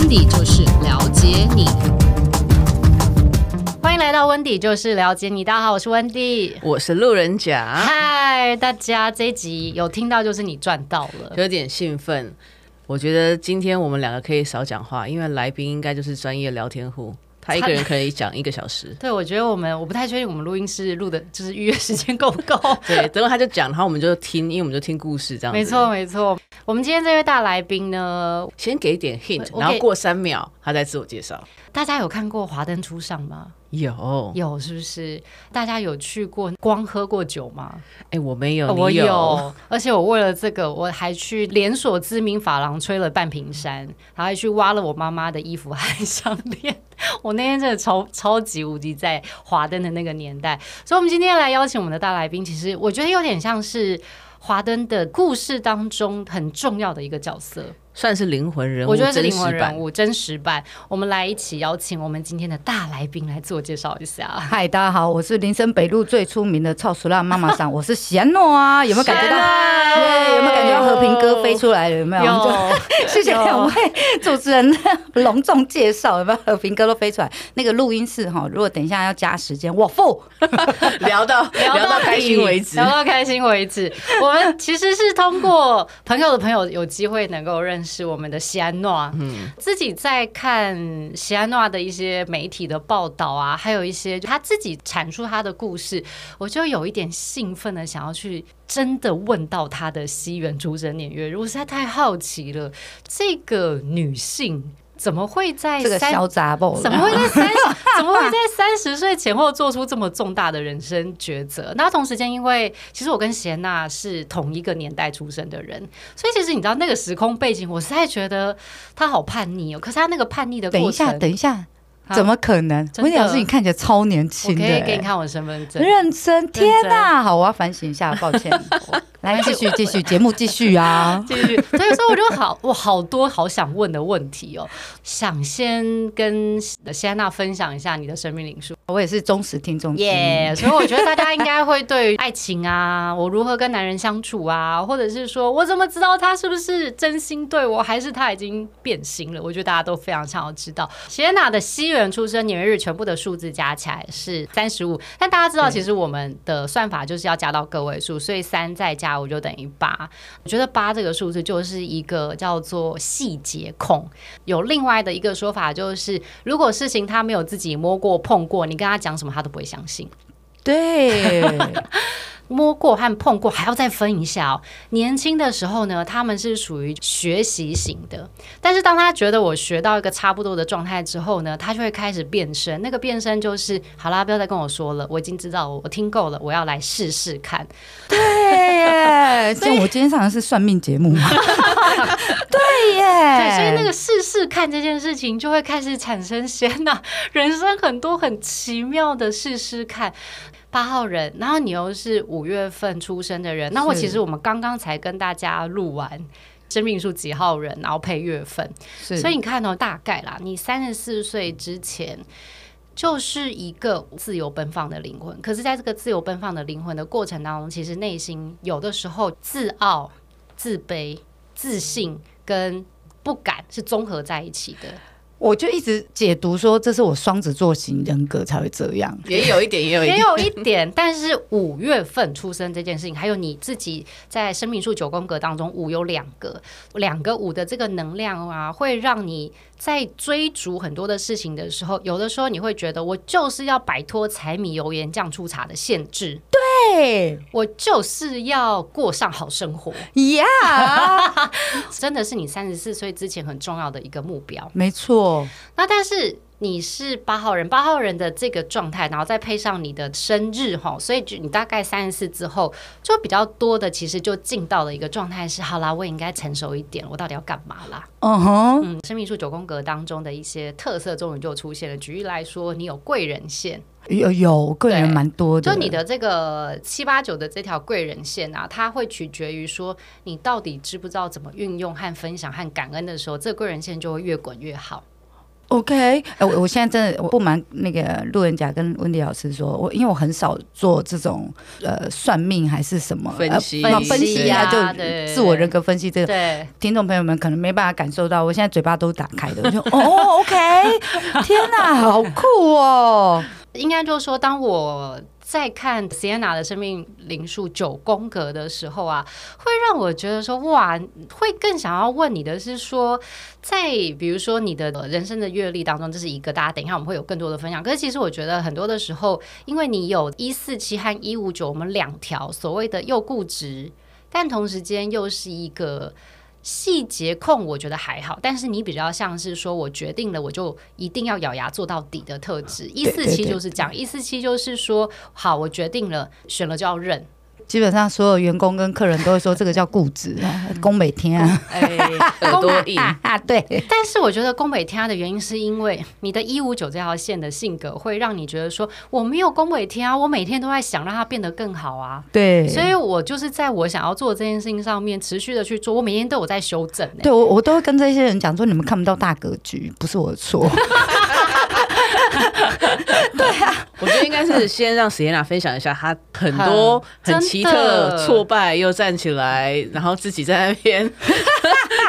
温迪就是了解你，欢迎来到温迪就是了解你。大家好，我是温迪，我是路人甲。嗨，大家这一集有听到就是你赚到了，有点兴奋。我觉得今天我们两个可以少讲话，因为来宾应该就是专业聊天户。他一个人可以讲一个小时。对，我觉得我们我不太确定我们录音室录的 就是预约时间够不够。对，等会他就讲，然后我们就听，因为我们就听故事这样子。没错，没错。我们今天这位大来宾呢，先给一点 hint，然后过三秒他在自我介绍。大家有看过《华灯初上》吗？有，有是不是？大家有去过光喝过酒吗？哎、欸，我没有，我有，有。而且我为了这个，我还去连锁知名发廊吹了半瓶山，然后还去挖了我妈妈的衣服和项链。我那天真的超超级无敌在华灯的那个年代，所以我们今天来邀请我们的大来宾，其实我觉得有点像是华灯的故事当中很重要的一个角色。算是灵魂人物，我觉得是灵魂人物真实版。我们来一起邀请我们今天的大来宾来自我介绍一下。嗨，大家好，我是林森北路最出名的臭熟辣妈妈桑，我是贤诺啊，有没有感觉到？对，有没有感觉到和平鸽飞出来了？有没有？有。谢谢两位主持人 隆重介绍，有没有和平哥都飞出来？那个录音室哈，如果等一下要加时间，我付。聊到聊到开心为止，聊到开心为止。我们其实是通过朋友的朋友有机会能够认识。我们的西安诺，嗯，自己在看西安诺的一些媒体的报道啊，还有一些他自己阐述他的故事，我就有一点兴奋的想要去真的问到他的西元出生年月日，我实在太好奇了，这个女性。怎么会在这个小杂包？怎么会在三十？怎么会在三十岁前后做出这么重大的人生抉择？那同时间，因为其实我跟贤娜是同一个年代出生的人，所以其实你知道那个时空背景，我实在觉得他好叛逆哦。可是他那个叛逆的过程，等一下，等一下。怎么可能？温迪老师，你看起来超年轻的。欸，可以给你看我身份证。认真，天哪！好，我要反省一下，抱歉。来，继续，继续，节目继续啊，继续。所以说，我就好，我好多好想问的问题哦，想先跟谢安娜分享一下你的生命灵数。我也是忠实听众，耶！所以我觉得大家应该会对于爱情啊，我如何跟男人相处啊，或者是说我怎么知道他是不是真心对我，还是他已经变心了？我觉得大家都非常想要知道。谢安娜的西元出生年月日全部的数字加起来是三十五，但大家知道，其实我们的算法就是要加到个位数，所以三再加五就等于八。我觉得八这个数字就是一个叫做细节控。有另外的一个说法，就是如果事情他没有自己摸过碰过，你跟他讲什么他都不会相信。对。摸过和碰过还要再分一下哦。年轻的时候呢，他们是属于学习型的，但是当他觉得我学到一个差不多的状态之后呢，他就会开始变身。那个变身就是，好啦，不要再跟我说了，我已经知道，我听够了，我要来试试看。对耶，所以我今天上的是算命节目吗？对耶，对，所以那个试试看这件事情就会开始产生鲜呐，人生很多很奇妙的试试看。八号人，然后你又是五月份出生的人，那我其实我们刚刚才跟大家录完生命数几号人，然后配月份，所以你看哦，大概啦，你三十四岁之前就是一个自由奔放的灵魂，可是在这个自由奔放的灵魂的过程当中，其实内心有的时候自傲、自卑、自信跟不敢是综合在一起的。我就一直解读说，这是我双子座型人格才会这样，也有一点，也有一点，也有一点。但是五月份出生这件事情，还有你自己在生命数九宫格当中，五有两个，两个五的这个能量啊，会让你在追逐很多的事情的时候，有的时候你会觉得，我就是要摆脱柴米油盐酱醋茶的限制。对，我就是要过上好生活。呀、yeah! 真的是你三十四岁之前很重要的一个目标。没错。那但是你是八号人，八号人的这个状态，然后再配上你的生日哈，所以就你大概三十四之后，就比较多的其实就进到了一个状态是，好啦，我也应该成熟一点，我到底要干嘛啦？Uh -huh. 嗯，生命数九宫格当中的一些特色终于就出现了。举例来说，你有贵人线，有有贵人蛮多的，就你的这个七八九的这条贵人线啊，它会取决于说你到底知不知道怎么运用和分享和感恩的时候，这贵人线就会越滚越好。OK，哎、呃，我我现在真的我不瞒那个路人甲跟温迪老师说，我因为我很少做这种呃算命还是什么分析、呃、分析啊，就自我人格分析这个，对，听众朋友们可能没办法感受到，我现在嘴巴都打开的，我就哦，OK，天哪，好酷哦！应该就是说，当我。在看 Sienna 的生命灵数九宫格的时候啊，会让我觉得说哇，会更想要问你的是说，在比如说你的人生的阅历当中，这是一个大家等一下我们会有更多的分享。可是其实我觉得很多的时候，因为你有一四七和一五九，我们两条所谓的又固执，但同时间又是一个。细节控我觉得还好，但是你比较像是说，我决定了我就一定要咬牙做到底的特质。一四七就是讲，一四七就是说，好，我决定了，选了就要认。基本上所有员工跟客人都会说这个叫固执，宫北天啊，哎，耳朵硬啊，对。但是我觉得宫北天的原因是因为你的一五九这条线的性格会让你觉得说我没有宫北天啊，我每天都在想让它变得更好啊。对，所以我就是在我想要做这件事情上面持续的去做，我每天都有在修正。对我，我都会跟这些人讲说，你们看不到大格局，不是我的错。对啊，我觉得应该是先让 Sienna 分享一下她很多很奇特挫败又站起来，然后自己在那边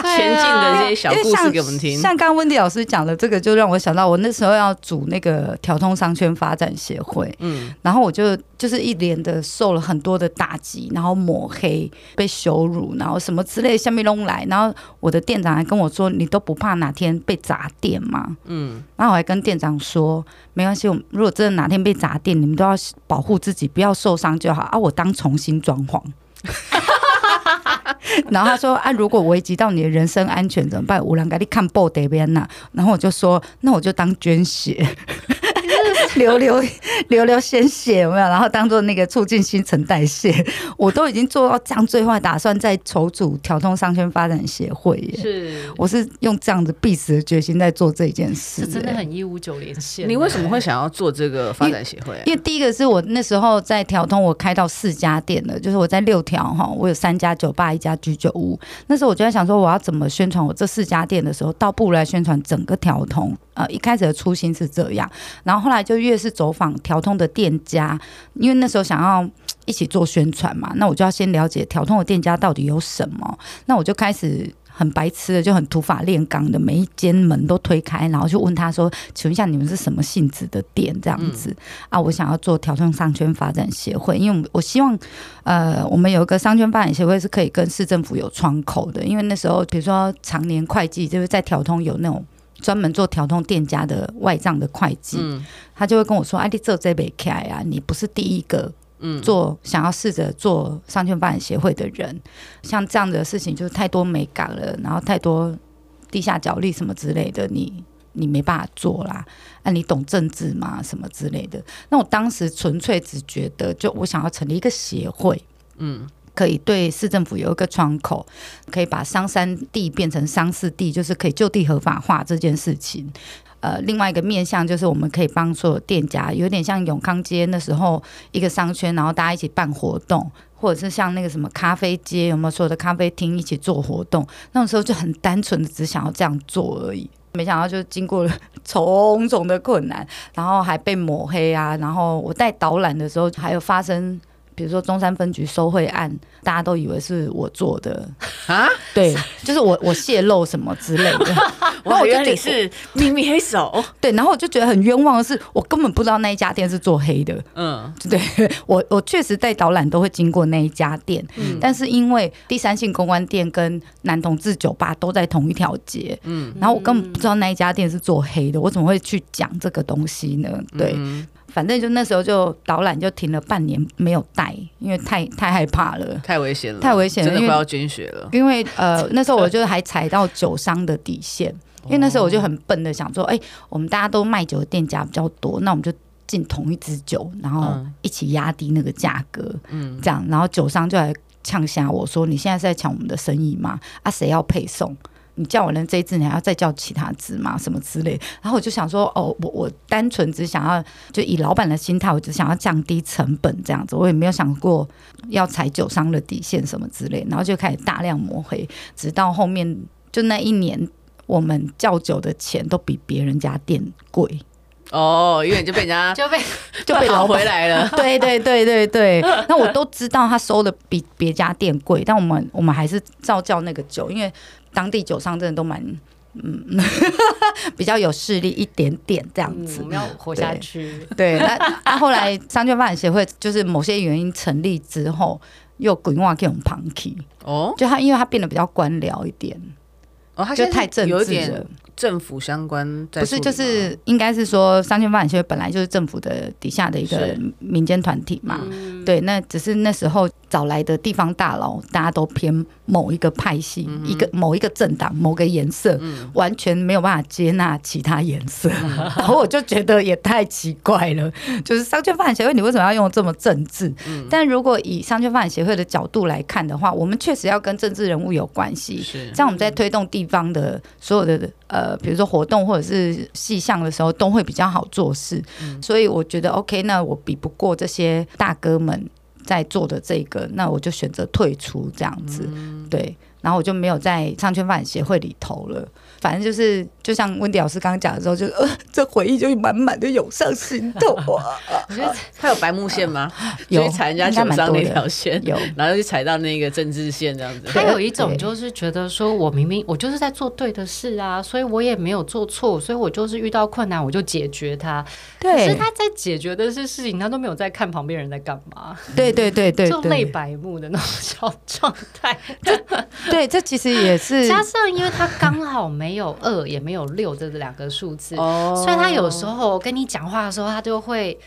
前进的这些小故事给我们听。像刚刚温迪老师讲的这个，就让我想到我那时候要组那个条通商圈发展协会，嗯，然后我就就是一连的受了很多的打击，然后抹黑、被羞辱，然后什么之类的下面弄来，然后我的店长还跟我说：“你都不怕哪天被砸店吗？”嗯，然后我还跟店长说。没关系，我如果真的哪天被砸店，你们都要保护自己，不要受伤就好啊。我当重新装潢。然后他说啊，如果危及到你的人身安全怎么办？我俩给你看报这边呐。然后我就说，那我就当捐血。流流流流鲜血有没有？然后当做那个促进新陈代谢，我都已经做到这样，最坏打算再筹组调通商圈发展协会耶。是，我是用这样子必死的决心在做这件事。真的很一五九连线。你为什么会想要做这个发展协会？因为第一个是我那时候在调通，我开到四家店了，就是我在六条哈，我有三家酒吧，一家居酒屋。那时候我就在想说，我要怎么宣传我这四家店的时候，倒不如来宣传整个调通。呃，一开始的初心是这样，然后后来就越是走访调通的店家，因为那时候想要一起做宣传嘛，那我就要先了解调通的店家到底有什么，那我就开始很白痴的，就很土法炼钢的，每一间门都推开，然后就问他说：“请问一下，你们是什么性质的店？”这样子、嗯、啊，我想要做调通商圈发展协会，因为我希望呃，我们有一个商圈发展协会是可以跟市政府有窗口的，因为那时候比如说常年会计就是在调通有那种。专门做调通店家的外账的会计，嗯、他就会跟我说：“哎、啊，你做这杯开啊，你不是第一个做想要试着做商圈发展协会的人，像这样的事情就是太多美感了，然后太多地下角力什么之类的，你你没办法做啦。啊，你懂政治吗？什么之类的？那我当时纯粹只觉得，就我想要成立一个协会，嗯。”可以对市政府有一个窗口，可以把商三地变成商四地，就是可以就地合法化这件事情。呃，另外一个面向就是我们可以帮所有店家，有点像永康街那时候一个商圈，然后大家一起办活动，或者是像那个什么咖啡街，有没有所有的咖啡厅一起做活动？那种时候就很单纯的只想要这样做而已。没想到就经过了 重重的困难，然后还被抹黑啊，然后我带导览的时候还有发生。比如说中山分局收贿案，大家都以为是我做的啊？对，就是我我泄露什么之类的。我以为你是秘密黑手。对，然后我就觉得很冤枉的是，我根本不知道那一家店是做黑的。嗯，对，我我确实在导览都会经过那一家店，嗯，但是因为第三性公关店跟男同志酒吧都在同一条街，嗯，然后我根本不知道那一家店是做黑的，我怎么会去讲这个东西呢？对。嗯反正就那时候就导览就停了半年没有带，因为太太害怕了，太危险了，太危险了，真的快要捐血了。因为呃那时候我就还踩到酒商的底线，因为那时候我就很笨的想说，哎、欸，我们大家都卖酒的店家比较多，那我们就进同一支酒，然后一起压低那个价格，嗯，这样，然后酒商就来呛下我说，你现在是在抢我们的生意吗？啊，谁要配送？你叫完了这一只，你还要再叫其他只吗？什么之类？然后我就想说，哦，我我单纯只想要，就以老板的心态，我只想要降低成本这样子，我也没有想过要踩酒商的底线什么之类。然后就开始大量抹黑，直到后面就那一年，我们叫酒的钱都比别人家店贵。哦，因为你就被人 家就被就被老回来了。对对对对对，那我都知道他收的比别家店贵，但我们我们还是照叫那个酒，因为当地酒商真的都蛮嗯 比较有势力一点点这样子，嗯、我们要活下去。对，对那那后来商圈发展协会就是某些原因成立之后，又滚化给我们 Punky 哦，就他因为他变得比较官僚一点，哦，他就太政治了。政府相关不是，就是应该是说，商圈发展协会本来就是政府的底下的一个民间团体嘛。对，那只是那时候找来的地方大佬，大家都偏某一个派系，嗯、一个某一个政党，某个颜色，嗯、完全没有办法接纳其他颜色。嗯、然后我就觉得也太奇怪了，就是商圈发展协会，你为什么要用这么政治？嗯、但如果以商圈发展协会的角度来看的话，我们确实要跟政治人物有关系。是，这样我们在推动地方的所有的呃。比如说活动或者是细项的时候，都会比较好做事，嗯、所以我觉得 OK，那我比不过这些大哥们在做的这个，那我就选择退出这样子，嗯、对，然后我就没有在商圈发展协会里头了。反正就是，就像温迪老师刚刚讲的时候，就呃，这回忆就满满的涌上心头啊！我觉得他有白目线吗？有踩人家酒商那条线，有，然后就踩到那个政治线这样子。他有一种就是觉得说，我明明我就是在做对的事啊，所以我也没有做错，所以我就是遇到困难我就解决它。对，可是他在解决的是事情，他都没有在看旁边人在干嘛。对对对对，就类白目的那种小状态。对，这其实也是加上，因为他刚好没。没有二也没有六这两个数字，oh. 所以他有时候跟你讲话的时候，他就会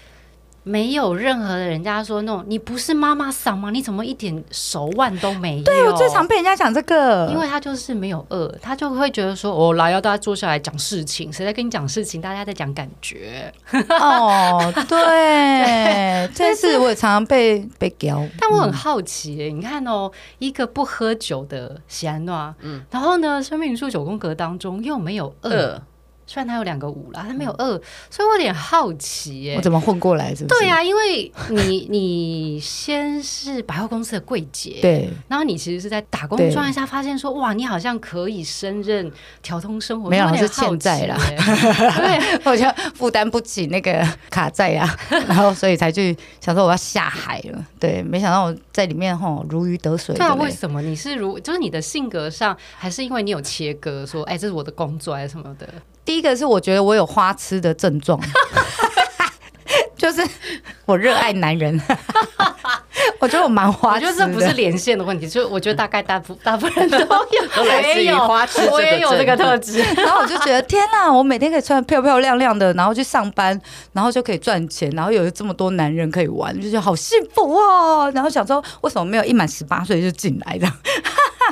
没有任何的人家说那种你不是妈妈桑吗？你怎么一点手腕都没有？对，我最常被人家讲这个，因为他就是没有饿，他就会觉得说我来要大家坐下来讲事情，谁在跟你讲事情？大家在讲感觉。哦，oh, 对，这是我也常常被被屌。但我很好奇、欸，你看哦，一个不喝酒的喜安娜，嗯，然后呢，生命数九宫格当中又没有饿。呃虽然他有两个五啦，他没有二，所以我有点好奇耶、欸。我怎么混过来？是不是？对呀、啊，因为你 你先是百货公司的柜姐，对，然后你其实是在打工状态下发现说，哇，你好像可以升任调通生活，没有是欠债啦，对，我就负担不起那个卡债啊，然后所以才去想说我要下海了。对，没想到我在里面吼如鱼得水。对啊，为什么你是如就是你的性格上，还是因为你有切割说，哎，这是我的工作还是什么的？第一个是我觉得我有花痴的症状，就是我热爱男人，我觉得我蛮花痴的。我觉得这不是连线的问题，就我觉得大概大部大部分人都有，我也有花痴，我也有这个特质。然后我就觉得天哪，我每天可以穿漂漂亮亮的，然后去上班，然后就可以赚钱，然后有这么多男人可以玩，就觉得好幸福哦。然后想说，为什么没有一满十八岁就进来的？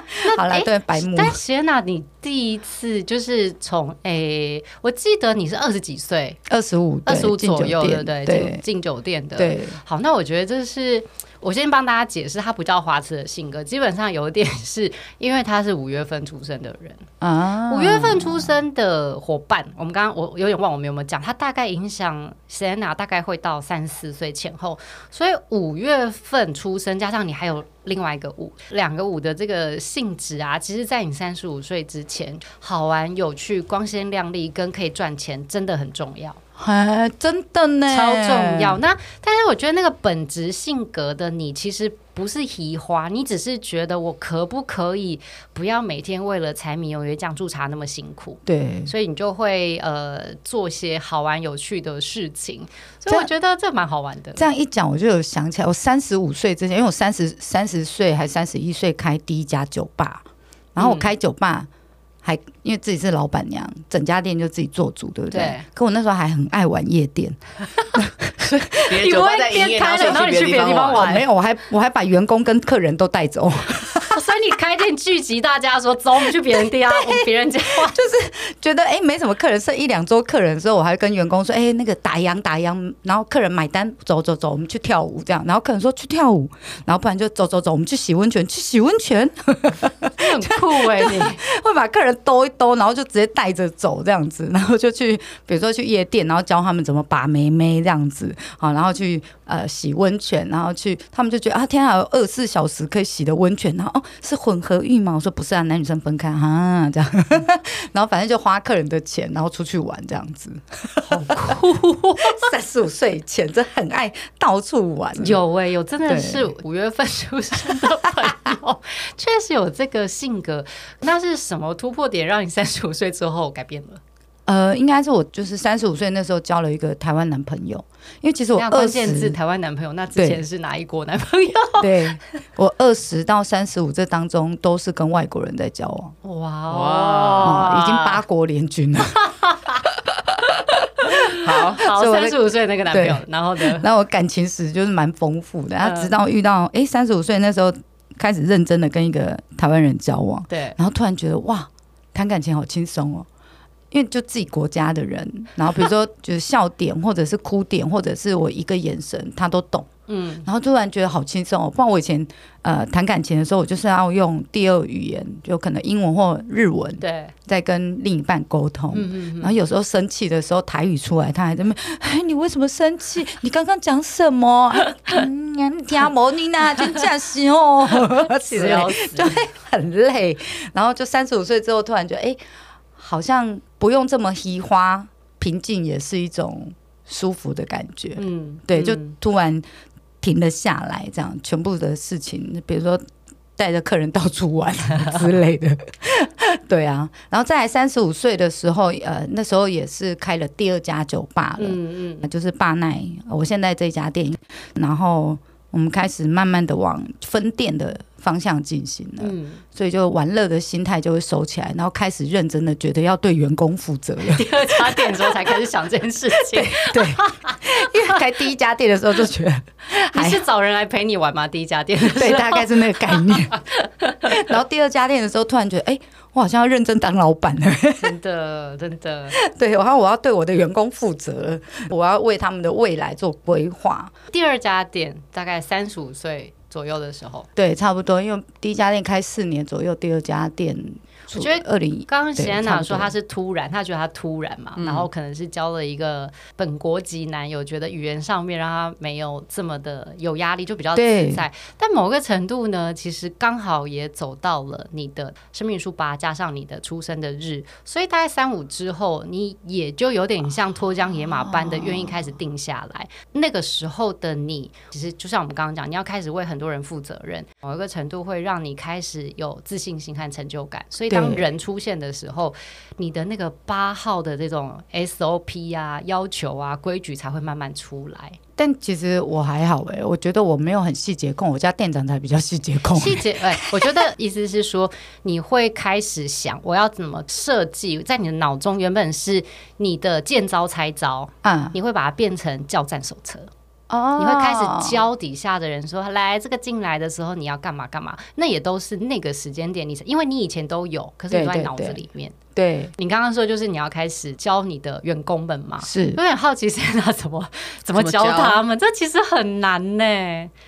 那好了，对，白目。但谢娜，你第一次就是从诶、欸，我记得你是二十几岁，二十五，二十五左右，对不对？对，进酒店的。对，好，那我觉得这是。我先帮大家解释，他不叫花痴的性格，基本上有一点是因为他是五月份出生的人啊。五月份出生的伙伴，我们刚刚我有点忘，我们有没有讲？他大概影响 Sienna 大概会到三四岁前后，所以五月份出生加上你还有另外一个五，两个五的这个性质啊，其实在你三十五岁之前，好玩、有趣、光鲜亮丽跟可以赚钱，真的很重要。哎，真的呢，超重要。那但是我觉得那个本质性格的你，其实不是移花，你只是觉得我可不可以不要每天为了柴米油盐酱醋茶那么辛苦？对，所以你就会呃做些好玩有趣的事情。所以我觉得这蛮好玩的。这样一讲，我就有想起来，我三十五岁之前，因为我三十三十岁还三十一岁开第一家酒吧，然后我开酒吧。嗯还因为自己是老板娘，整家店就自己做主，对不对？对。可我那时候还很爱玩夜店，你不会在营业，然后你去别的地方玩？没有，我还我还把员工跟客人都带走。所以你开店聚集大家说，走，我们去别人店啊，别人家 就是觉得哎、欸，没什么客人，剩一两桌客人的时候，我还跟员工说，哎、欸，那个打烊打烊，然后客人买单，走走走，我们去跳舞这样，然后客人说去跳舞，然后不然就走走走，我们去洗温泉，去洗温泉。很酷哎、欸，你。会把客人兜一兜，然后就直接带着走这样子，然后就去，比如说去夜店，然后教他们怎么把妹妹这样子，好，然后去呃洗温泉，然后去，他们就觉得啊，天啊，有二十四小时可以洗的温泉，然后哦是混合浴吗？我说不是啊，男女生分开啊，这样，然后反正就花客人的钱，然后出去玩这样子，好酷，三十五岁以前真很爱到处玩，有哎、欸，有真的是五月份出生的朋友，确实有这个性格，那是什么突破点让你三十五岁之后改变了？呃，应该是我就是三十五岁那时候交了一个台湾男朋友，因为其实我二十是台湾男朋友，那之前是哪一国男朋友？对，我二十到三十五这当中都是跟外国人在交往，哇哇、嗯，已经八国联军了。好 好，三十五岁那个男朋友，然后呢？然后我感情史就是蛮丰富的，他直到遇到哎三十五岁那时候开始认真的跟一个台湾人交往，对，然后突然觉得哇，谈感情好轻松哦。因为就自己国家的人，然后比如说就是笑点，或者是哭点，或者是我一个眼神，他都懂。嗯，然后突然觉得好轻松哦。不然我以前呃谈感情的时候，我就是要用第二语言，就可能英文或日文，对，在跟另一半沟通。嗯嗯。然后有时候生气的时候，台语出来，他还在那，哎，你为什么生气？你刚刚讲什么？嗯，你听不懂呢，真假是哦，气得要死，就会很累。然后就三十五岁之后，突然觉得，哎。好像不用这么稀花，平静也是一种舒服的感觉。嗯，对，就突然停了下来，这样全部的事情，比如说带着客人到处玩之类的。对啊，然后再来三十五岁的时候，呃，那时候也是开了第二家酒吧了。嗯嗯，就是巴奈，我现在这家店，然后我们开始慢慢的往分店的。方向进行了，嗯，所以就玩乐的心态就会收起来，然后开始认真的觉得要对员工负责了。第二家店的时候才开始想这件事情，对，对，因为开第一家店的时候就觉得还是找人来陪你玩吗？第一家店，对，大概是那个概念。然后第二家店的时候，突然觉得，哎、欸，我好像要认真当老板了，真的，真的，对，然后我要对我的员工负责，我要为他们的未来做规划。第二家店大概三十五岁左右的时候，对，差不多，因为第一家店开四年左右，第二家店。我觉得二零刚刚贤娜说他是突然，他觉得他突然嘛，然后可能是交了一个本国籍男友，觉得语言上面让他没有这么的有压力，就比较自在。但某个程度呢，其实刚好也走到了你的生命数八加上你的出生的日，所以大概三五之后，你也就有点像脱缰野马般的愿意开始定下来。那个时候的你，其实就像我们刚刚讲，你要开始为很多人负责任，某一个程度会让你开始有自信心和成就感，所以当当人出现的时候，你的那个八号的这种 SOP 啊、要求啊、规矩才会慢慢出来。但其实我还好哎、欸，我觉得我没有很细节控，我家店长才比较细节控、欸。细节哎，我觉得意思是说，你会开始想我要怎么设计，在你的脑中原本是你的见招拆招啊，你会把它变成教战手册。哦，你会开始教底下的人说，来这个进来的时候你要干嘛干嘛，那也都是那个时间点，你因为你以前都有，可是你都在脑子里面。对，对，对，你刚刚说就是你要开始教你的员工们嘛，是。有点好奇现在怎么 怎么教他们，这其实很难呢。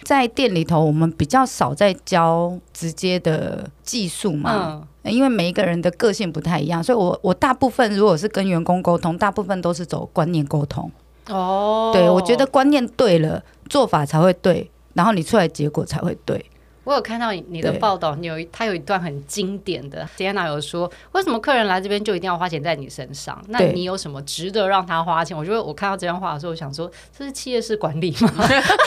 在店里头，我们比较少在教直接的技术嘛，嗯，因为每一个人的个性不太一样，所以我我大部分如果是跟员工沟通，大部分都是走观念沟通。哦，对，我觉得观念对了，做法才会对，然后你出来结果才会对。我有看到你你的报道，你有一他有一段很经典的，Diana 有说，为什么客人来这边就一定要花钱在你身上？那你有什么值得让他花钱？我觉得我看到这段话的时候，我想说，这是企业式管理吗？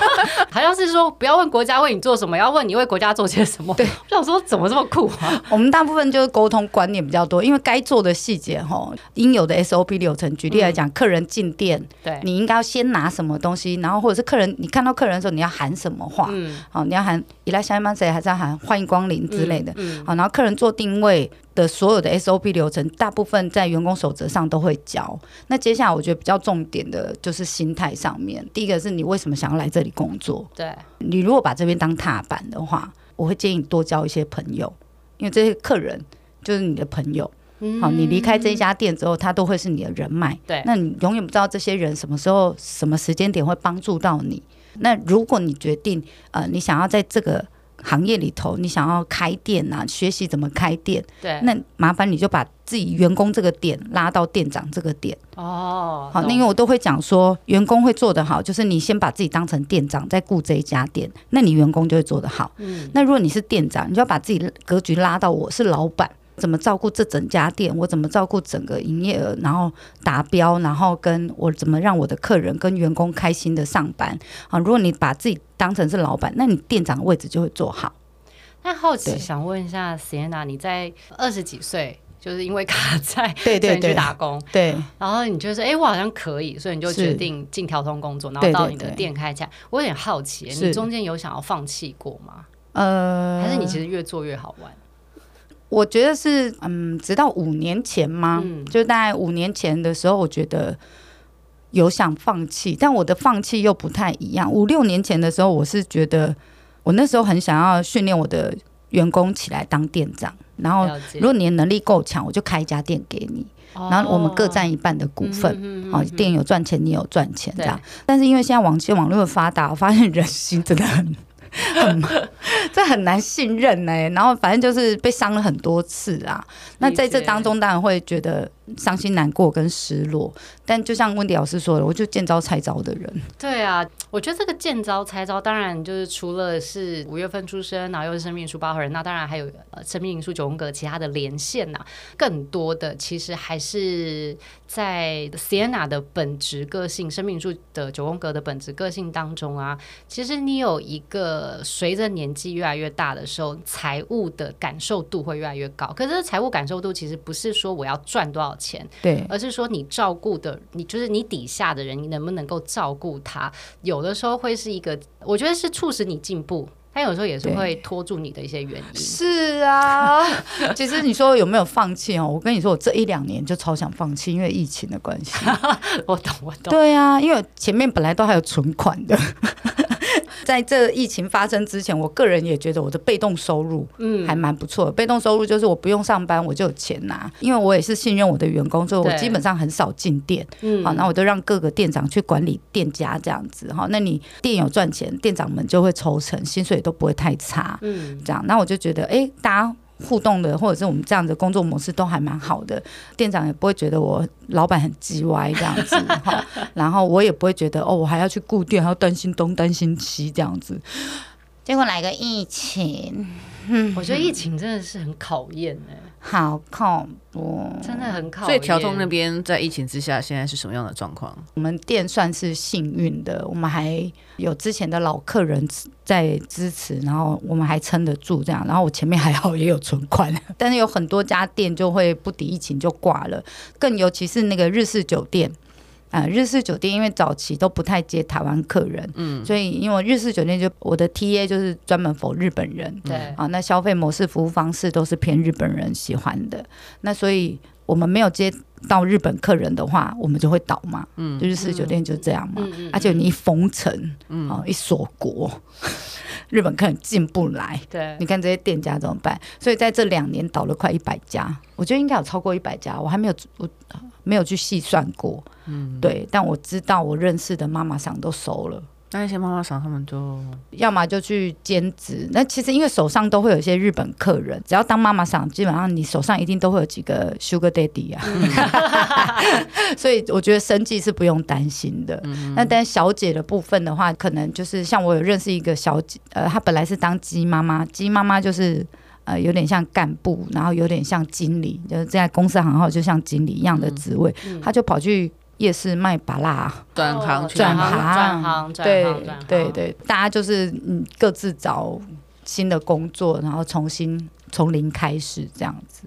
好像是说不要问国家为你做什么，要问你为国家做些什么。对，我想说怎么这么酷啊？我们大部分就是沟通观念比较多，因为该做的细节哈，应有的 SOP 流程。举例来讲，嗯、客人进店，对，你应该要先拿什么东西，然后或者是客人你看到客人的时候，你要喊什么话？嗯，好，你要喊伊拉还是要喊欢迎光临之类的，嗯嗯、好，然后客人做定位的所有的 SOP 流程，大部分在员工守则上都会教。那接下来我觉得比较重点的就是心态上面。第一个是你为什么想要来这里工作？对，你如果把这边当踏板的话，我会建议你多交一些朋友，因为这些客人就是你的朋友。嗯、好，你离开这一家店之后，他都会是你的人脉。对，那你永远不知道这些人什么时候、什么时间点会帮助到你。那如果你决定呃，你想要在这个行业里头，你想要开店啊，学习怎么开店，对，那麻烦你就把自己员工这个点拉到店长这个点。哦，好，那因为我都会讲说，员工会做得好，就是你先把自己当成店长，再顾这一家店，那你员工就会做得好。嗯，那如果你是店长，你就要把自己格局拉到我是老板。怎么照顾这整家店？我怎么照顾整个营业额？然后达标，然后跟我怎么让我的客人跟员工开心的上班？啊，如果你把自己当成是老板，那你店长的位置就会做好。那好奇想问一下 Sienna，你在二十几岁，就是因为卡在，对对对，去打工，对，然后你就说，哎，我好像可以，所以你就决定进条通工作，然后到你的店开起来。我有点好奇，你中间有想要放弃过吗？呃，还是你其实越做越好玩？我觉得是，嗯，直到五年前吗？嗯、就大概五年前的时候，我觉得有想放弃，但我的放弃又不太一样。五六年前的时候，我是觉得我那时候很想要训练我的员工起来当店长，然后如果你的能力够强，我就开一家店给你，然后我们各占一半的股份，哦，店有赚钱，你有赚钱这样。但是因为现在网际网络的发达，我发现人心真的很。很，这很难信任呢、欸。然后反正就是被伤了很多次啊。那在这当中，当然会觉得。伤心难过跟失落，但就像温迪老师说的，我就见招拆招的人。对啊，我觉得这个见招拆招，当然就是除了是五月份出生，然后又是生命灵数八号人，那当然还有呃生命灵数九宫格其他的连线呐、更多的其实还是在 Sienna 的本质个性，生命数的九宫格的本质个性当中啊，其实你有一个随着年纪越来越大的时候，财务的感受度会越来越高。可是财务感受度其实不是说我要赚多少钱，对，而是说你照顾的，你就是你底下的人，你能不能够照顾他？有的时候会是一个，我觉得是促使你进步，他有时候也是会拖住你的一些原因。是啊，其实你说有没有放弃哦？我跟你说，我这一两年就超想放弃，因为疫情的关系。我懂，我懂。对啊，因为前面本来都还有存款的。在这疫情发生之前，我个人也觉得我的被动收入嗯还蛮不错被动收入就是我不用上班，我就有钱拿，因为我也是信任我的员工，所以我基本上很少进店。嗯，好，那我都让各个店长去管理店家这样子。哈，那你店有赚钱，店长们就会抽成，薪水都不会太差。嗯，这样，那我就觉得，哎、欸，大家。互动的，或者是我们这样的工作模式都还蛮好的，店长也不会觉得我老板很叽歪这样子 哈，然后我也不会觉得哦，我还要去顾店，还要担心东担心西这样子。结果来个疫情，嗯，我觉得疫情真的是很考验哎、欸。好恐怖，真的很恐怖。所以调通那边在疫情之下，现在是什么样的状况？我们店算是幸运的，我们还有之前的老客人在支持，然后我们还撑得住这样。然后我前面还好也有存款，但是有很多家店就会不敌疫情就挂了，更尤其是那个日式酒店。啊，日式酒店因为早期都不太接台湾客人，嗯，所以因为日式酒店就我的 TA 就是专门 for 日本人，对，啊，那消费模式、服务方式都是偏日本人喜欢的，那所以我们没有接到日本客人的话，我们就会倒嘛，嗯，就日式酒店就这样嘛，而且你一封城，嗯，一锁国，日本客人进不来，对，你看这些店家怎么办？所以在这两年倒了快一百家，我觉得应该有超过一百家，我还没有我。没有去细算过，嗯，对，但我知道我认识的妈妈桑都收了。那一些妈妈桑他们就要么就去兼职。那其实因为手上都会有一些日本客人，只要当妈妈桑，基本上你手上一定都会有几个 Sugar Daddy 啊。嗯、所以我觉得生计是不用担心的。嗯、那但小姐的部分的话，可能就是像我有认识一个小姐，呃，她本来是当鸡妈妈，鸡妈妈就是。呃，有点像干部，然后有点像经理，就是在公司行号就像经理一样的职位，嗯嗯、他就跑去夜市卖芭乐，转行转行转行，对对对，大家就是嗯各自找新的工作，然后重新从零开始这样子。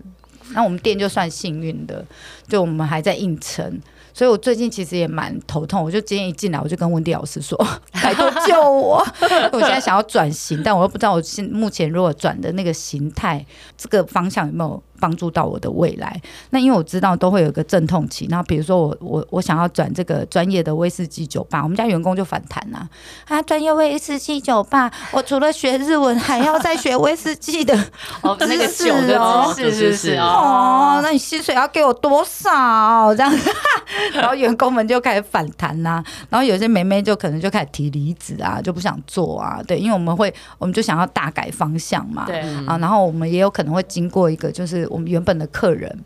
那我们店就算幸运的，就我们还在硬撑。所以我最近其实也蛮头痛，我就今天一进来，我就跟温迪老师说：“拜托救我！” 我现在想要转型，但我又不知道我现目前如果转的那个形态，这个方向有没有。帮助到我的未来。那因为我知道都会有一个阵痛期。那比如说我我我想要转这个专业的威士忌酒吧，我们家员工就反弹啊，啊，专业威士忌酒吧，我除了学日文，还要再学威士忌的 哦，那个酒的知识是是是哦，那你薪水要给我多少？这样 然后员工们就开始反弹呐、啊，然后有些妹妹就可能就开始提离职啊，就不想做啊，对，因为我们会，我们就想要大改方向嘛，对啊，然后我们也有可能会经过一个，就是我们原本的客人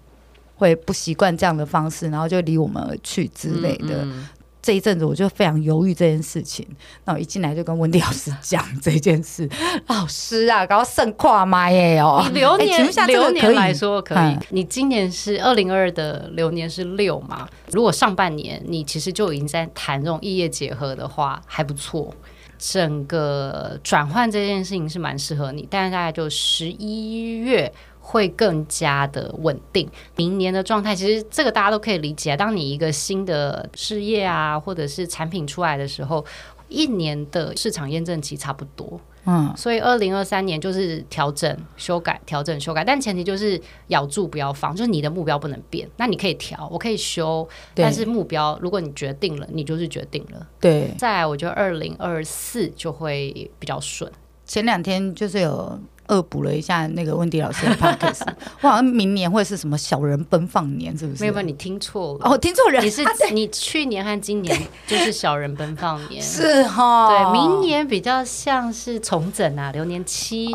会不习惯这样的方式，然后就离我们而去之类的。嗯嗯这一阵子我就非常犹豫这件事情，那我一进来就跟温迪老师讲这件事，老师啊，搞盛跨麦耶哦，你流年、欸、流年来说可以，嗯、你今年是二零二二的流年是六嘛？如果上半年你其实就已经在谈这种异业结合的话，还不错，整个转换这件事情是蛮适合你，但是大概就十一月。会更加的稳定。明年的状态，其实这个大家都可以理解。当你一个新的事业啊，或者是产品出来的时候，一年的市场验证期差不多。嗯，所以二零二三年就是调整、修改、调整、修改，但前提就是咬住不要放，就是你的目标不能变。那你可以调，我可以修，但是目标如果你决定了，你就是决定了。对。再来，我觉得二零二四就会比较顺。前两天就是有。恶补了一下那个温迪老师的 podcast，我好像明年会是什么小人奔放年，是不是？没有，没有，你听错了。哦，听错人。你是你去年和今年就是小人奔放年，是哈。对，明年比较像是重整啊，流年七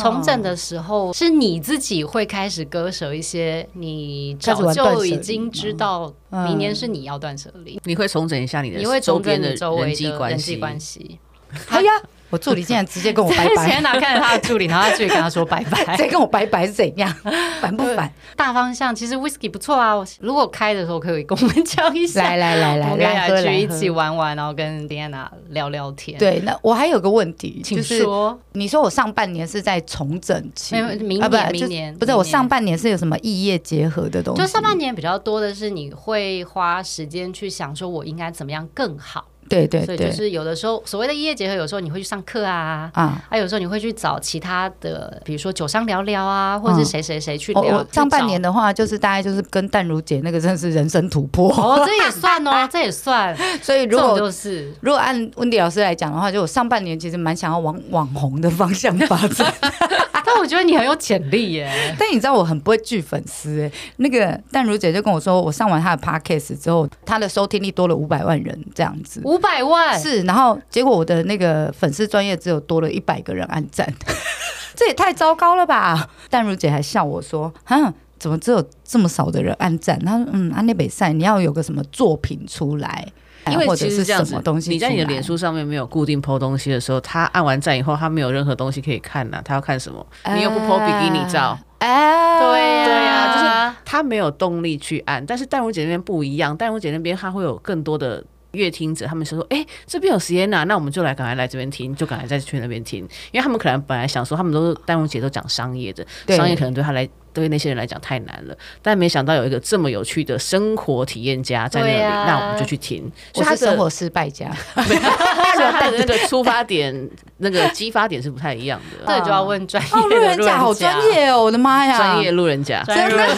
重整的时候，是你自己会开始割舍一些，你早就已经知道，明年是你要断舍离。你会重整一下你的，你会重整的周围的人际关系。关系。好呀。我助理竟然直接跟我拜拜，谢娜看着他的助理，然后他助理跟他说拜拜，再跟我拜拜是怎样？烦不烦？大方向其实 whisky 不错啊，如果开的时候可以跟我们讲一下。来来来来，我们来去一起玩玩，然后跟 Diana 聊聊天。对，那我还有个问题，请说。你说我上半年是在重整期，明年明年不是我上半年是有什么异业结合的东西？就上半年比较多的是你会花时间去想说，我应该怎么样更好。对对对，所以就是有的时候所谓的异业结合，有时候你会去上课啊，啊，还有时候你会去找其他的，比如说酒商聊聊啊，或者是谁谁谁去聊。上半年的话，就是大概就是跟淡如姐那个真的是人生突破哦，这也算哦，这也算。所以如果就是如果按温迪老师来讲的话，就我上半年其实蛮想要往网红的方向发展。但我觉得你很有潜力耶。但你知道我很不会聚粉丝哎，那个淡如姐就跟我说，我上完她的 podcast 之后，她的收听率多了五百万人这样子。五百万是，然后结果我的那个粉丝专业只有多了一百个人按赞，这也太糟糕了吧！淡如姐还笑我说：“哼，怎么只有这么少的人按赞？”她说：“嗯，安内北赛，你要有个什么作品出来，因为其实是这样子，东西你在你的脸书上面没有固定 po 东西的时候，他按完赞以后，他没有任何东西可以看呐、啊，他要看什么？你又不 po 比基尼照，哎、呃，对呀、啊，对呀、啊，就是他没有动力去按。但是淡如姐那边不一样，淡如姐那边她会有更多的。乐听者，他们是说，哎、欸，这边有 Sienna，那我们就来赶快来这边听，就赶快再去那边听，因为他们可能本来想说，他们都淡如姐都讲商业的，对商业可能对他来。对那些人来讲太难了，但没想到有一个这么有趣的生活体验家在那里，啊、那我们就去听。所以他是生活失败家，他的那个出发点、那个激发点是不太一样的。对，就要问专业路人甲，好专业哦！我的妈呀，专业路人甲，真的，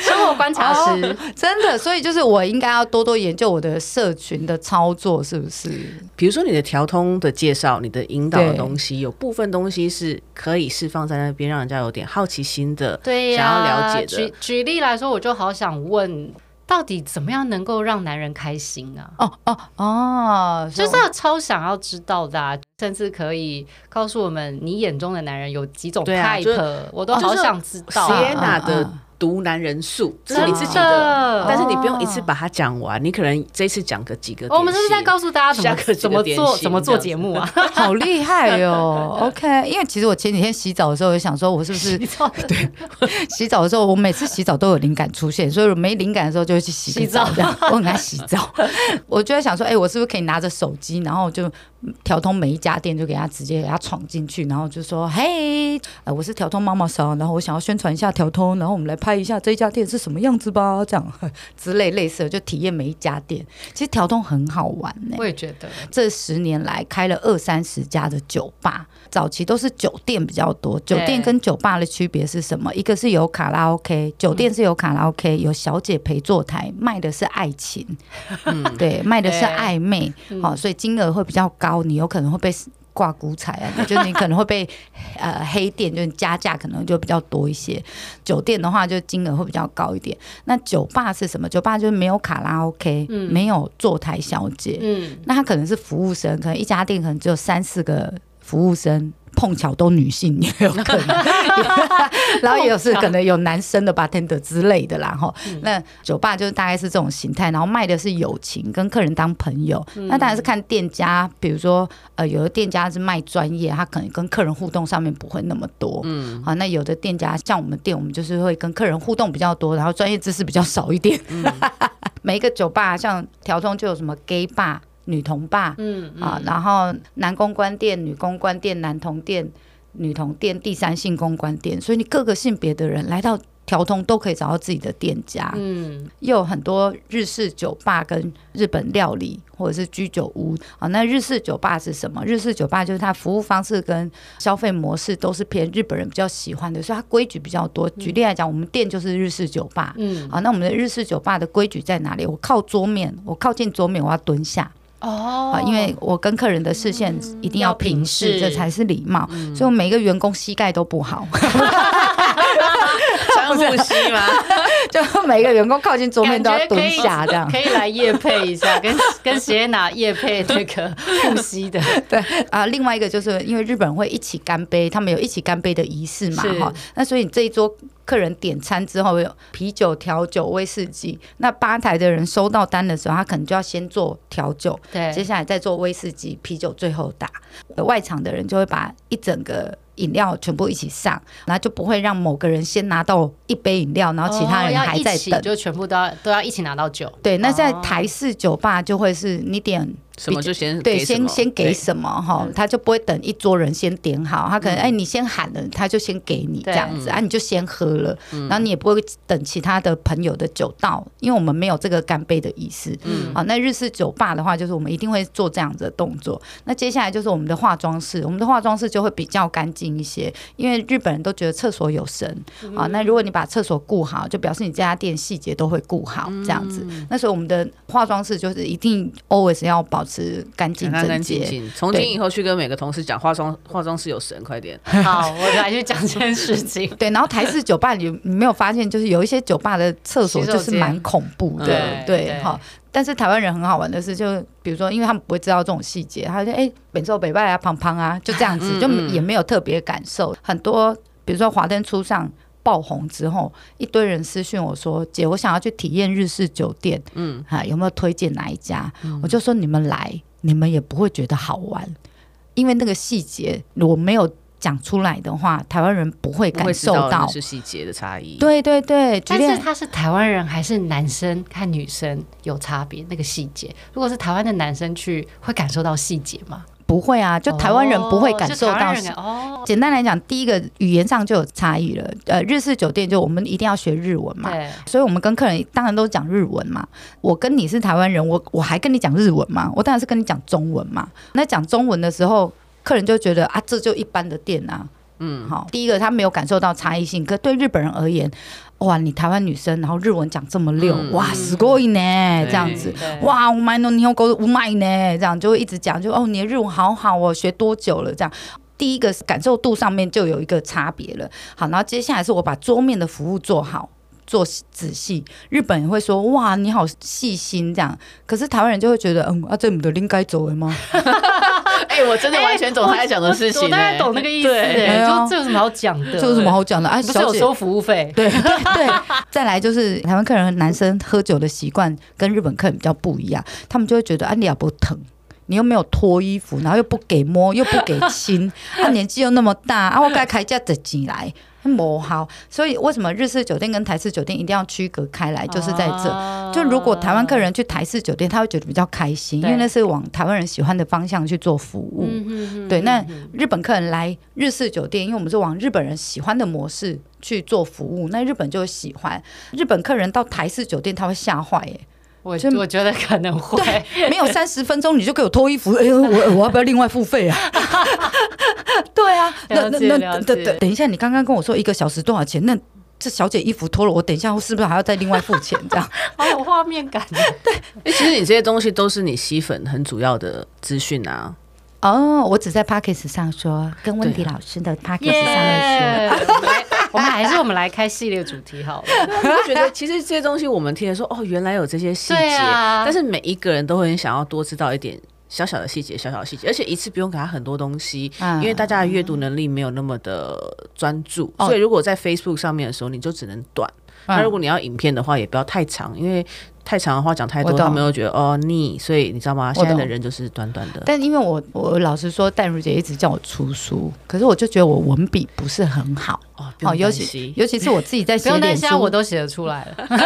生活观察师，哦，真的。所以就是我应该要多多研究我的社群的操作，是不是？比如说你的调通的介绍，你的引导的东西，有部分东西是可以释放在那边，让人家有点好奇心。对呀，想要了解的。举举例来说，我就好想问，到底怎么样能够让男人开心啊？哦哦哦，就是超想要知道的啊，甚至可以告诉我们你眼中的男人有几种 type，我都好想知道。Sienna 的。读男人数，这是你自己的，但是你不用一次把它讲完，你可能这一次讲个几个。我们是不是在告诉大家怎么怎么做怎么做节目啊？好厉害哟！OK，因为其实我前几天洗澡的时候，我想说我是不是 对洗澡的时候，我每次洗澡都有灵感出现，所以我没灵感的时候就会去洗澡。这样我很爱洗澡，我就在想说，哎，我是不是可以拿着手机，然后就调通每一家店，就给他直接给他闯进去，然后就说，嘿，我是调通妈妈桑，然后我想要宣传一下调通，然后我们来拍。一下这家店是什么样子吧，这样 之类类似的，就体验每一家店。其实调通很好玩呢、欸，我也觉得。这十年来开了二三十家的酒吧，早期都是酒店比较多。酒店跟酒吧的区别是什么？一个是有卡拉 OK，酒店是有卡拉 OK，有小姐陪坐台，卖的是爱情，嗯，对，卖的是暧昧，好，所以金额会比较高，你有可能会被。挂古彩啊，就你可能会被呃黑店，就是加价可能就比较多一些。酒店的话，就金额会比较高一点。那酒吧是什么？酒吧就是没有卡拉 OK，嗯，没有坐台小姐，嗯，那他可能是服务生，可能一家店可能只有三四个服务生。碰巧都女性也有可能，然后也有是可能有男生的 bartender 之类的啦，哈。那酒吧就是大概是这种形态，然后卖的是友情，跟客人当朋友。那当然是看店家，比如说呃，有的店家是卖专业，他可能跟客人互动上面不会那么多，嗯，好。那有的店家像我们店，我们就是会跟客人互动比较多，然后专业知识比较少一点。每一个酒吧像条通就有什么 gay bar。女同吧，嗯，嗯啊，然后男公关店、女公关店、男同店、女同店、第三性公关店，所以你各个性别的人来到条通都可以找到自己的店家，嗯，又有很多日式酒吧跟日本料理或者是居酒屋啊。那日式酒吧是什么？日式酒吧就是它服务方式跟消费模式都是偏日本人比较喜欢的，所以它规矩比较多。举例来讲，我们店就是日式酒吧，嗯，啊，那我们的日式酒吧的规矩在哪里？我靠桌面，我靠近桌面，我要蹲下。哦，啊，因为我跟客人的视线一定要平视，这才是礼貌。所以，我每一个员工膝盖都不好，深呼吸吗？就每个员工靠近桌面都要蹲下，这样可以来夜配一下，跟 跟谁拿夜配那个呼吸的。对啊，另外一个就是因为日本人会一起干杯，他们有一起干杯的仪式嘛，哈。那所以你这一桌。客人点餐之后有啤酒、调酒、威士忌，那吧台的人收到单的时候，他可能就要先做调酒，对，接下来再做威士忌、啤酒，最后打。外场的人就会把一整个饮料全部一起上，然后就不会让某个人先拿到一杯饮料，然后其他人还在等，就全部都要都要一起拿到酒。对，那在台式酒吧就会是你点。什么就先对，先先给什么哈，他就不会等一桌人先点好，他可能哎，你先喊了，他就先给你这样子啊，你就先喝了，然后你也不会等其他的朋友的酒到，因为我们没有这个干杯的意思。嗯，好，那日式酒吧的话，就是我们一定会做这样子的动作。那接下来就是我们的化妆室，我们的化妆室就会比较干净一些，因为日本人都觉得厕所有神啊。那如果你把厕所顾好，就表示你这家店细节都会顾好这样子。那所以我们的化妆室就是一定 always 要保。是干净整洁。从今以后去跟每个同事讲，化妆化妆师有神，快点。好，我来去讲这件事情。对，然后台式酒吧你你没有发现，就是有一些酒吧的厕所就是蛮恐怖的。对对，好。但是台湾人很好玩的是，就比如说，因为他们不会知道这种细节，他就哎，北周北拜啊，胖胖啊，就这样子，就也没有特别感受。很多比如说华灯初上。爆红之后，一堆人私讯我说：“姐，我想要去体验日式酒店，嗯，哈，有没有推荐哪一家？”嗯、我就说：“你们来，你们也不会觉得好玩，因为那个细节我没有讲出来的话，台湾人不会感受到是细节的差异。”对对对，但是他是台湾人还是男生看女生有差别？那个细节，如果是台湾的男生去，会感受到细节吗？不会啊，就台湾人不会感受到。哦，简单来讲，第一个语言上就有差异了。呃，日式酒店就我们一定要学日文嘛，所以我们跟客人当然都讲日文嘛。我跟你是台湾人，我我还跟你讲日文嘛？我当然是跟你讲中文嘛。那讲中文的时候，客人就觉得啊，这就一般的店啊。嗯，好，第一个他没有感受到差异性，可对日本人而言。哇，你台湾女生，然后日文讲这么溜，嗯、哇，すごいね，这样子，哇，我买の日本语うまいね，这样就会一直讲，就哦，你的日文好好哦，学多久了？这样，第一个感受度上面就有一个差别了。好，然后接下来是我把桌面的服务做好。做仔细，日本人会说哇，你好细心这样，可是台湾人就会觉得嗯啊，这不都应该走了吗？ 哎、欸，我真的完全懂他在讲的事情、欸，我大概懂那个意思、欸。对，就这有什么好讲的？这有什么好讲的？哎，不是有收服务费？对对对。再来就是台湾客人男生喝酒的习惯跟日本客人比较不一样，他们就会觉得啊，你也不疼，你又没有脱衣服，然后又不给摸，又不给亲，他、啊、年纪又那么大啊，我该开价的进来。不好，所以为什么日式酒店跟台式酒店一定要区隔开来？就是在这，就如果台湾客人去台式酒店，他会觉得比较开心，因为那是往台湾人喜欢的方向去做服务。对，那日本客人来日式酒店，因为我们是往日本人喜欢的模式去做服务，那日本就会喜欢。日本客人到台式酒店，他会吓坏耶。我我觉得可能会，没有三十分钟你就给我脱衣服，哎呦，我我要不要另外付费啊？对啊，那那那等等等一下，你刚刚跟我说一个小时多少钱？那这小姐衣服脱了，我等一下是不是还要再另外付钱？这样 好有画面感。对，哎，其实你这些东西都是你吸粉很主要的资讯啊。哦，我只在 Podcast 上说，跟温迪老师的 Podcast 上面说。我们还是我们来开系列主题好了。我觉得其实这些东西我们听的说，哦，原来有这些细节，啊、但是每一个人都会很想要多知道一点。小小的细节，小小的细节，而且一次不用给他很多东西，嗯、因为大家的阅读能力没有那么的专注，嗯、所以如果在 Facebook 上面的时候，你就只能短。那、嗯、如果你要影片的话，也不要太长，因为太长的话讲太多，懂他们又觉得哦腻。所以你知道吗？现在的人就是短短的。但因为我我老实说，淡如姐一直叫我出书，可是我就觉得我文笔不是很好哦，尤其尤其是我自己在写点书，我都写得出来了。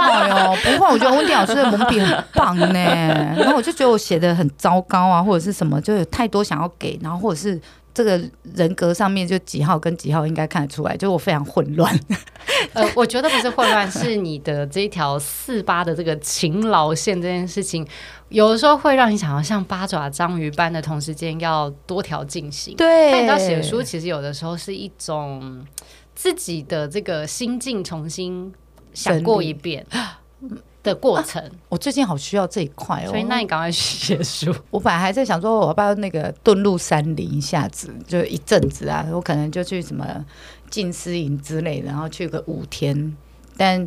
哎呦，不会，我觉得温迪老师的文笔很棒呢。然后我就觉得我写的很糟糕啊，或者是什么，就有太多想要给，然后或者是这个人格上面就几号跟几号应该看得出来，就我非常混乱。呃，我觉得不是混乱，是你的这一条四八的这个勤劳线这件事情，有的时候会让你想要像八爪章鱼般的同时间要多条进行。对，但你要写书，其实有的时候是一种自己的这个心境重新。想过一遍 的过程，啊，我最近好需要这一块哦。所以，那你赶快去写书。我本来还在想说，我要不要那个遁入山林一下子，就一阵子啊，我可能就去什么静思营之类的，然后去个五天。但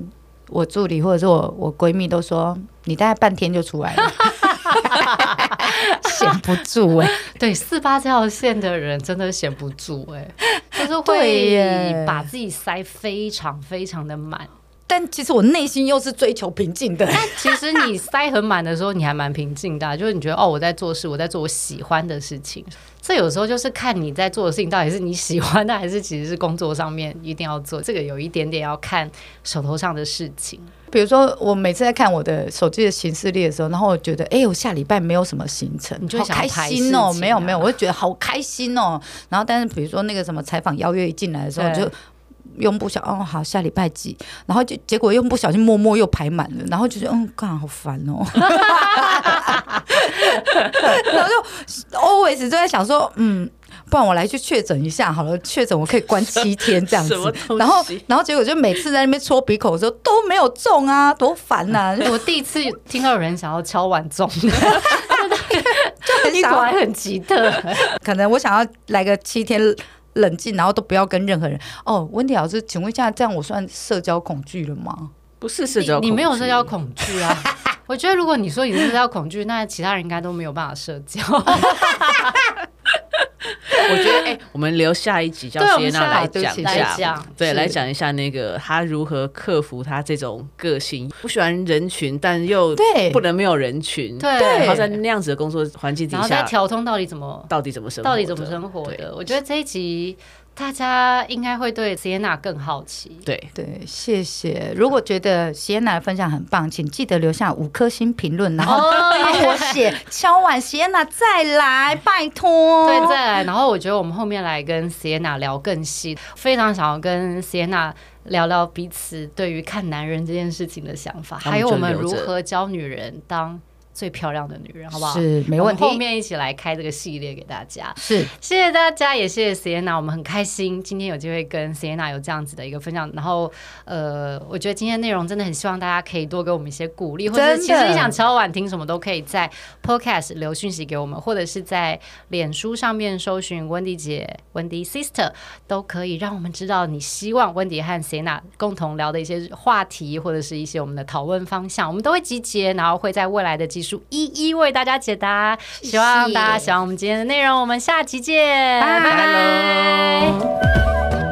我助理或者是我我闺蜜都说，你大概半天就出来了，闲不住哎，欸。对，四八这条线的人真的闲不住哎，欸，就是会把自己塞非常非常的满。但其实我内心又是追求平静的。但其实你塞很满的时候，你还蛮平静的啊，就是你觉得哦，我在做事，我在做我喜欢的事情。这有时候就是看你在做的事情到底是你喜欢的，还是其实是工作上面一定要做。这个有一点点要看手头上的事情。比如说，我每次在看我的手机的行事历的时候，然后我觉得，哎，我下礼拜没有什么行程，你就好开心哦。没有没有，我就觉得好开心哦。然后，但是比如说那个什么采访邀约一进来的时候，就。用不小哦，好，下礼拜几，然后就结果用不小心默默又排满了，然后就觉得嗯，干好好烦哦，然后就 always 就在想说，嗯，不然我来去确诊一下好了，确诊我可以关七天这样子，然后然后结果就每次在那边搓鼻孔的时候都没有中啊，多烦呐、啊！我第一次听到有人想要敲碗中。的，就很想很奇特，可能我想要来个七天。冷静，然后都不要跟任何人。哦，温迪老师，请问一下，这样我算社交恐惧了吗？不是社交恐惧，你没有社交恐惧啊。我觉得，如果你说你是社交恐惧，那其他人应该都没有办法社交。我觉得，哎、欸，我们留下一集叫谢娜来讲一下，对，来讲一下那个他如何克服他这种个性，不喜欢人群，但又不能没有人群，对，然后在那样子的工作环境底下，然后在条通到底怎么，到底怎么生，到底怎么生活的？我觉得这一集。大家应该会对 Sienna 更好奇。对对，谢谢。如果觉得 Sienna 的分享很棒，请记得留下五颗星评论，然后帮我写敲碗 Sienna 再来，拜托。对，再来。然后我觉得我们后面来跟 Sienna 聊更细，非常想要跟 Sienna 聊聊彼此对于看男人这件事情的想法，还有我们如何教女人当。最漂亮的女人，好不好？是，没问题。后面一起来开这个系列给大家。是，谢谢大家，也谢谢 Sienna，我们很开心今天有机会跟 Sienna 有这样子的一个分享。然后，呃，我觉得今天内容真的很希望大家可以多给我们一些鼓励，或者其实你想敲碗听什么都可以在 Podcast 留讯息给我们，或者是在脸书上面搜寻温迪姐、温迪 Sister，都可以让我们知道你希望温迪和 Sienna 共同聊的一些话题，或者是一些我们的讨论方向，我们都会集结，然后会在未来的一一为大家解答。希望大家喜欢我们今天的内容我们下期见拜拜。